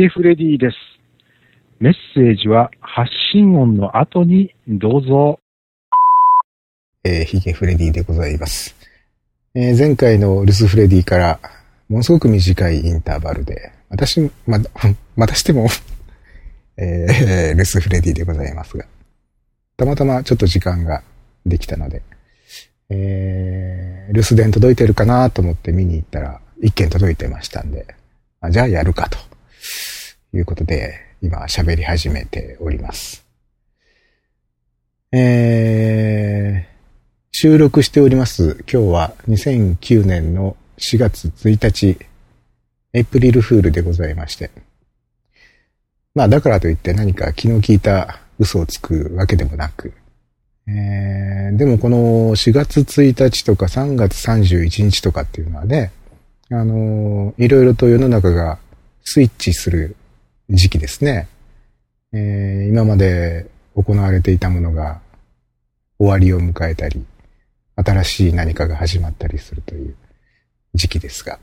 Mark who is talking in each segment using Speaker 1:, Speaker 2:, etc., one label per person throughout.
Speaker 1: ゲフレディです。メッセージは発信音の後にどうぞ。
Speaker 2: えー、ヒゲフレディでございます。えー、前回のルスフレディからものすごく短いインターバルで、私、ま、またしてもえー、ルスフレディでございますが、たまたまちょっと時間ができたので、えー、留守電届いてるかなと思って見に行ったら、一件届いてましたんで、あじゃあやるかということで、今喋り始めております。えー、収録しております。今日は2009年の4月1日、エイプリルフールでございまして。まあだからといって何か気の利いた嘘をつくわけでもなく、えー、でもこの4月1日とか3月31日とかっていうのはね、あのー、いろいろと世の中がスイッチする時期ですね。えー、今まで行われていたものが終わりを迎えたり、新しい何かが始まったりするという時期ですが、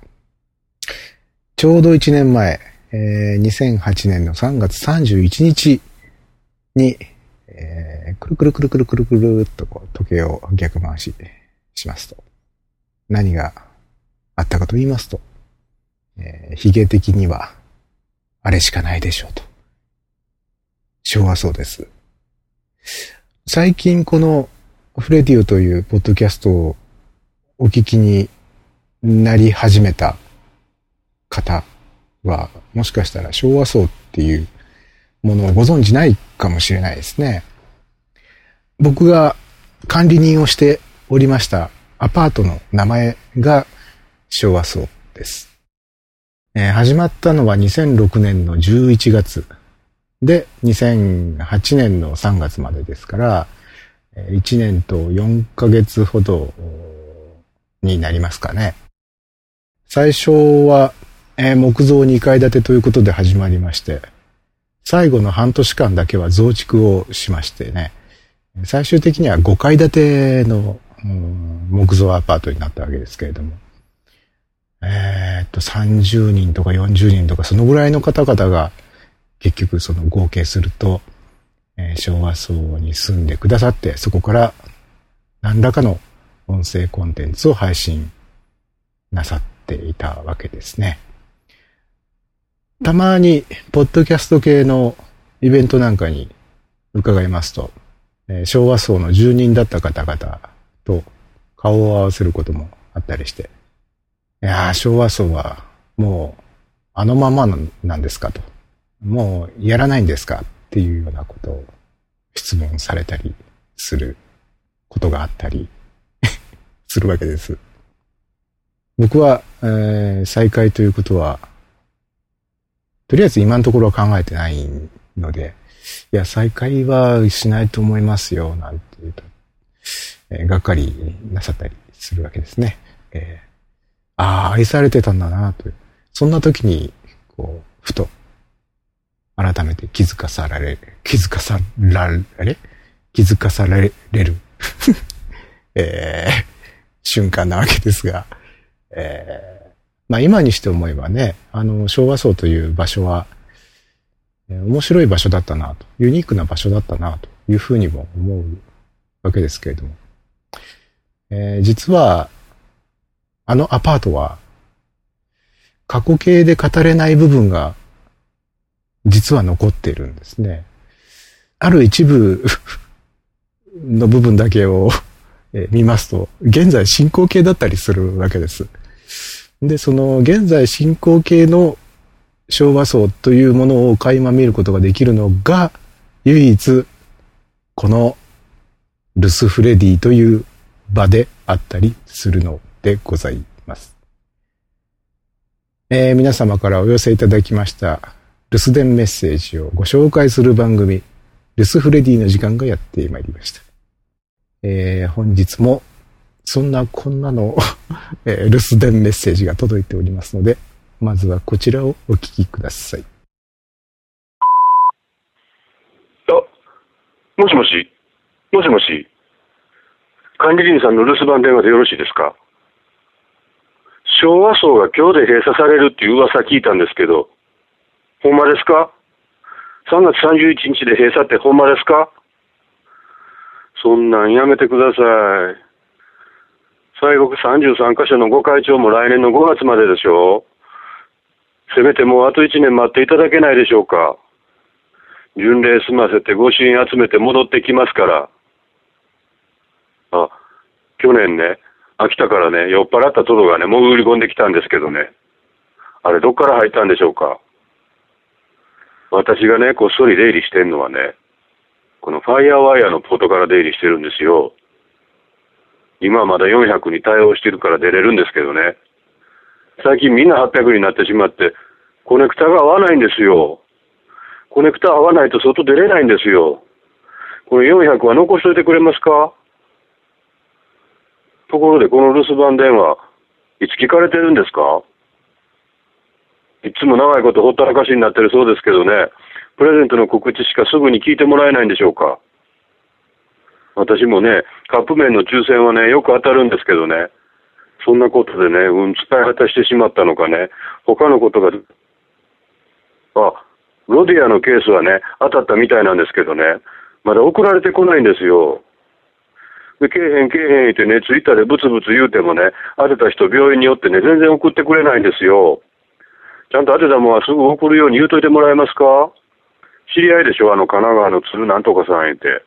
Speaker 2: ちょうど1年前、えー、2008年の3月31日に、えー、くるくるくるくるくるくるっとこう時計を逆回ししますと、何があったかと言いますと、えー、髭的には、あれしかないでしょうと。昭和そうです。最近このフレディオというポッドキャストをお聞きになり始めた方は、もしかしたら昭和層っていうものをご存知ないかもしれないですね。僕が管理人をしておりましたアパートの名前が昭和層です。えー、始まったのは2006年の11月で2008年の3月までですから、1年と4ヶ月ほどになりますかね。最初は、えー、木造2階建てということで始まりまして、最後の半年間だけは増築をしましてね、最終的には5階建ての、木造アパートになったわけですけれども、えー、っと、30人とか40人とか、そのぐらいの方々が、結局その合計すると、えー、昭和層に住んでくださって、そこから何らかの音声コンテンツを配信なさっていたわけですね。たまに、ポッドキャスト系のイベントなんかに伺いますと、えー、昭和層の住人だった方々と顔を合わせることもあったりして、いや、昭和層はもうあのままなんですかと。もうやらないんですかっていうようなことを質問されたりすることがあったり するわけです。僕は、えー、再開ということはとりあえず今のところは考えてないので、いや、再開はしないと思いますよ、なんて言うと、えー、がっかりなさったりするわけですね。えー、ああ、愛されてたんだな、という。そんな時に、こう、ふと、改めて気づかされ、気づかさられ、気づかされる、えー、瞬間なわけですが、えーまあ今にして思えばね、あの、昭和層という場所は、面白い場所だったなと、ユニークな場所だったなというふうにも思うわけですけれども、えー、実は、あのアパートは、過去形で語れない部分が、実は残っているんですね。ある一部 の部分だけを見ますと、現在進行形だったりするわけです。で、その現在進行形の昭和層というものを垣間見ることができるのが、唯一、このルスフレディという場であったりするのでございます。えー、皆様からお寄せいただきました留守電メッセージをご紹介する番組、ルスフレディの時間がやってまいりました。えー、本日もそんなこんなの えー、留守電メッセージが届いておりますので、まずはこちらをお聞きください。
Speaker 3: あ、もしもしもしもし管理人さんの留守番電話でよろしいですか？昭和層が今日で閉鎖されるっていう噂聞いたんですけど、ほんまですか ?3 月31日で閉鎖ってほんまですか？そんなんやめてください。西国33カ所のご会長も来年の5月まででしょせめてもうあと1年待っていただけないでしょうか。巡礼済ませてご支援集めて戻ってきますから。あ、去年ね、秋田からね、酔っ払ったトドがね、潜り込んできたんですけどね。あれ、どっから入ったんでしょうか。私がね、こっそり出入りしてんのはね、このファイヤーワイヤーのポートから出入りしてるんですよ。今はまだ400に対応してるから出れるんですけどね。最近みんな800になってしまって、コネクタが合わないんですよ。コネクタ合わないと外出れないんですよ。この400は残しといてくれますかところでこの留守番電話、いつ聞かれてるんですか？いつも長いことほったらかしになってるそうですけどね、プレゼントの告知しかすぐに聞いてもらえないんでしょうか？私もね、カップ麺の抽選はね、よく当たるんですけどね、そんなことでね、うん、使い果たしてしまったのかね、他のことが、あ、ロディアのケースはね、当たったみたいなんですけどね、まだ送られてこないんですよ。で、けえへんけえへん言ってね、ツイッターでブツブツ言うてもね、当てた人病院によってね、全然送ってくれないんですよ。ちゃんと当てたもんはすぐ送るように言うといてもらえますか？知り合いでしょ？あの神奈川の鶴なんとかさん言って。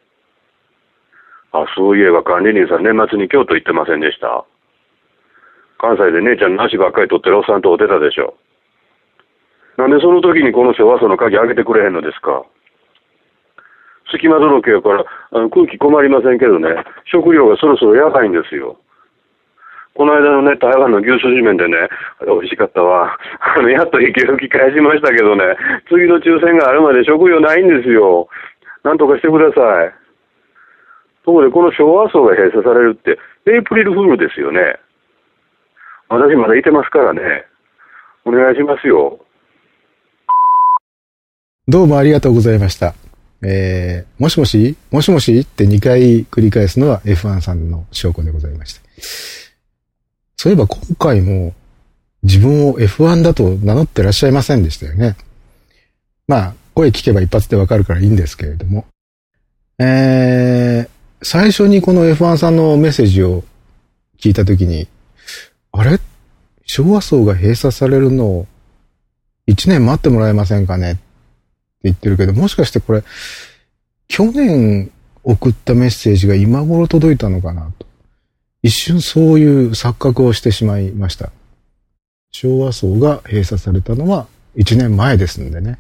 Speaker 3: あ、そういえば管理人さん年末に京都行ってませんでした。関西で姉ちゃんの足ばっかり取ってるおっさんとおてたでしょ。なんでその時にこの人はその鍵開けてくれへんのですか？隙間泥系やからあの空気困りませんけどね、食料がそろそろやばいんですよ。この間のね、台湾の牛すじ麺でね、美味しかったわ。あの、やっと息吹き返しましたけどね、次の抽選があるまで食料ないんですよ。なんとかしてください。ところで、この昭和層が閉鎖されるって、エイプリルフールですよね。私まだいてますからね。お願いしますよ。
Speaker 2: どうもありがとうございました。えー、もしもしもしもしって2回繰り返すのは F1 さんの証拠でございまして。そういえば今回も自分を F1 だと名乗ってらっしゃいませんでしたよね。まあ、声聞けば一発でわかるからいいんですけれども。えー、最初にこの F1 さんのメッセージを聞いたときに、あれ？昭和層が閉鎖されるのを1年待ってもらえませんかね？言ってるけど、もしかしてこれ、去年送ったメッセージが今頃届いたのかなと。一瞬そういう錯覚をしてしまいました。昭和層が閉鎖されたのは1年前ですんでね。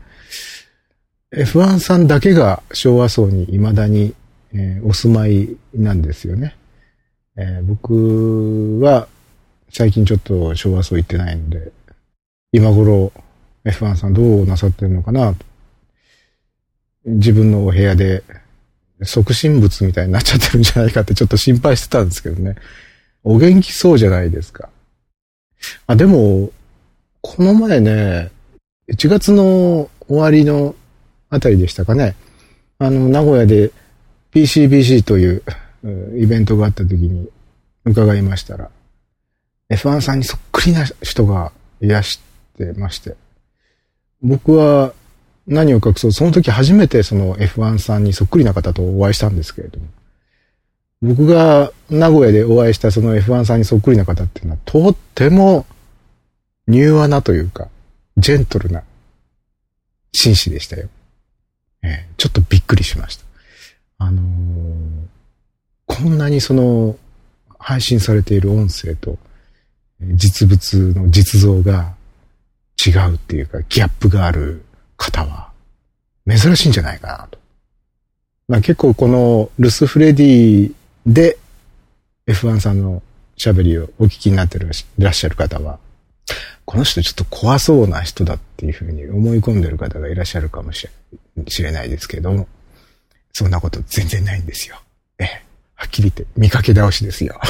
Speaker 2: F1 さんだけが昭和層に未だに、えー、お住まいなんですよね。えー、僕は最近ちょっと昭和層行ってないので、今頃 F1 さんどうなさってるのかなと。自分のお部屋で即身仏みたいになっちゃってるんじゃないかってちょっと心配してたんですけどね。お元気そうじゃないですか。あ、でも、この前ね、1月の終わりのあたりでしたかね。あの、名古屋で PCBC というイベントがあった時に伺いましたら、F1 さんにそっくりな人がいらしてまして、僕は何を隠そう、その時初めてその F1 さんにそっくりな方とお会いしたんですけれども、僕が名古屋でお会いしたその F1 さんにそっくりな方っていうのは、とっても柔和なというか、ジェントルな紳士でしたよ。えー、ちょっとびっくりしました。あのー、こんなにその、配信されている音声と、実物の実像が違うっていうか、ギャップがある方は、珍しいんじゃないかなと。まあ結構このルスフレディで F1 さんの喋りをお聞きになってるいらっしゃる方は、この人ちょっと怖そうな人だっていうふうに思い込んでる方がいらっしゃるかもしれないですけども、そんなこと全然ないんですよ。ええ、はっきり言って見かけ倒しですよ。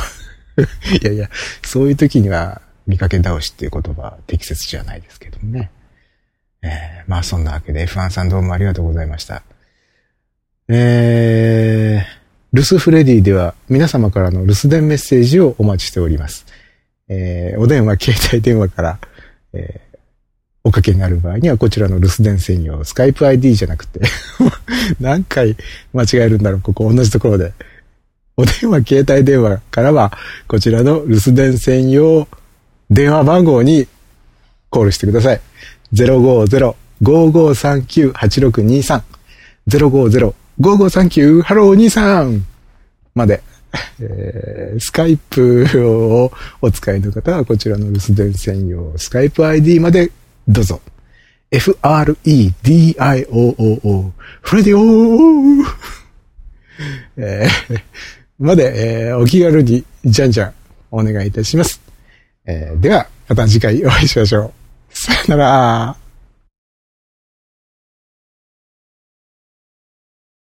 Speaker 2: いやいや、そういう時には見かけ倒しっていう言葉は適切じゃないですけどもね。えー、まあそんなわけで F1 さんどうもありがとうございました。えー、留守フレディでは皆様からの留守電メッセージをお待ちしております。えー、お電話、携帯電話から、えー、おかけになる場合には、こちらの留守電専用、スカイプ ID じゃなくて 何回間違えるんだろう、ここ同じところで。お電話、携帯電話からは、こちらの留守電専用電話番号にコールしてください。050-5539-8623。050-5539ハロー23まで。えー、スカイプをお使いの方はこちらの留守電専用スカイプ ID までどうぞ。f-r-e-d-i-o-o-o フレディオ えー、まで、えー、お気軽にじゃんじゃんお願いいたします。えー、では、また次回お会いしましょう。さよなら。